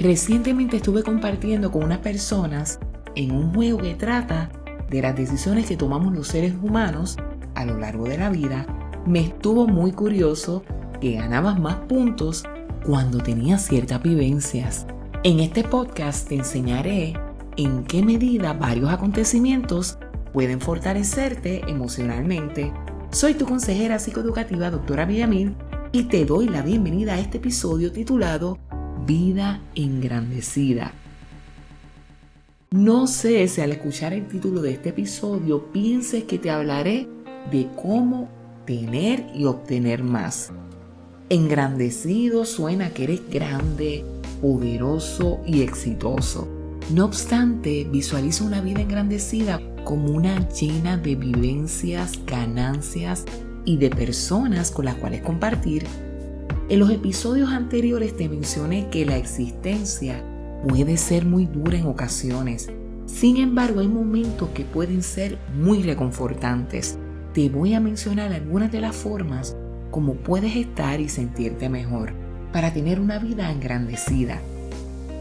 Recientemente estuve compartiendo con unas personas en un juego que trata de las decisiones que tomamos los seres humanos a lo largo de la vida. Me estuvo muy curioso que ganabas más puntos cuando tenías ciertas vivencias. En este podcast te enseñaré en qué medida varios acontecimientos pueden fortalecerte emocionalmente. Soy tu consejera psicoeducativa, doctora Villamil, y te doy la bienvenida a este episodio titulado Vida engrandecida. No sé si al escuchar el título de este episodio pienses que te hablaré de cómo tener y obtener más. Engrandecido suena que eres grande, poderoso y exitoso. No obstante, visualiza una vida engrandecida como una llena de vivencias, ganancias y de personas con las cuales compartir. En los episodios anteriores te mencioné que la existencia puede ser muy dura en ocasiones. Sin embargo, hay momentos que pueden ser muy reconfortantes. Te voy a mencionar algunas de las formas como puedes estar y sentirte mejor para tener una vida engrandecida.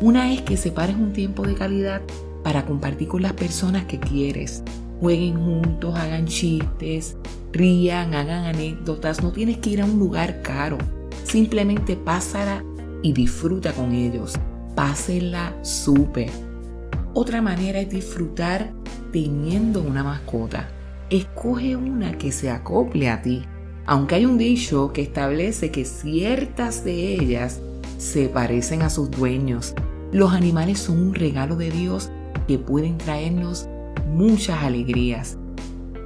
Una es que separes un tiempo de calidad para compartir con las personas que quieres. Jueguen juntos, hagan chistes, rían, hagan anécdotas. No tienes que ir a un lugar caro. Simplemente pásala y disfruta con ellos. Pásenla súper. Otra manera es disfrutar teniendo una mascota. Escoge una que se acople a ti. Aunque hay un dicho que establece que ciertas de ellas se parecen a sus dueños, los animales son un regalo de Dios que pueden traernos muchas alegrías.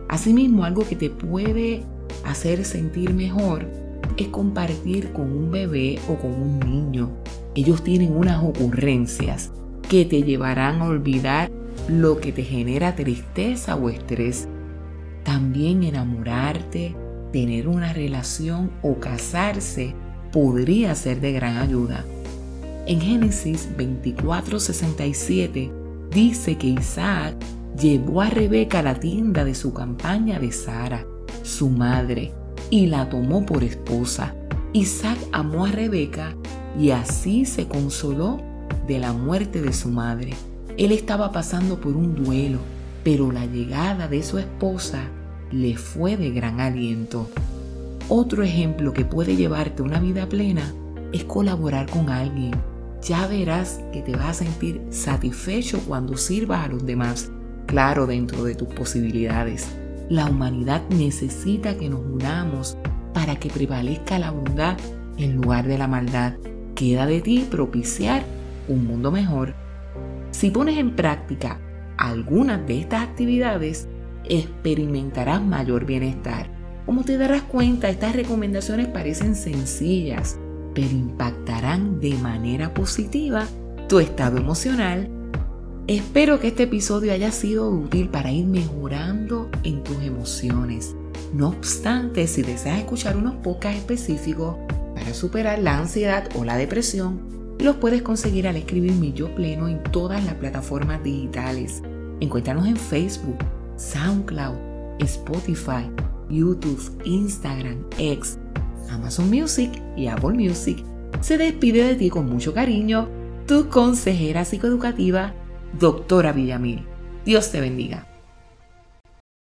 Asimismo, algo que te puede hacer sentir mejor es compartir con un bebé o con un niño. Ellos tienen unas ocurrencias que te llevarán a olvidar lo que te genera tristeza o estrés. También enamorarte, tener una relación o casarse podría ser de gran ayuda. En Génesis 24:67 dice que Isaac llevó a Rebeca a la tienda de su campaña de Sara, su madre, y la tomó por esposa. Isaac amó a Rebeca y así se consoló de la muerte de su madre. Él estaba pasando por un duelo, pero la llegada de su esposa le fue de gran aliento. Otro ejemplo que puede llevarte una vida plena es colaborar con alguien ya verás que te vas a sentir satisfecho cuando sirvas a los demás, claro, dentro de tus posibilidades. La humanidad necesita que nos unamos para que prevalezca la bondad en lugar de la maldad. Queda de ti propiciar un mundo mejor. Si pones en práctica algunas de estas actividades, experimentarás mayor bienestar. Como te darás cuenta, estas recomendaciones parecen sencillas, pero impactarán de manera positiva tu estado emocional. Espero que este episodio haya sido útil para ir mejorando en tus emociones. No obstante, si deseas escuchar unos podcasts específicos para superar la ansiedad o la depresión, los puedes conseguir al escribir mi yo pleno en todas las plataformas digitales. Encuéntranos en Facebook, SoundCloud, Spotify, YouTube, Instagram, X, Amazon Music y Apple Music, se despide de ti con mucho cariño tu consejera psicoeducativa, doctora Villamil. Dios te bendiga.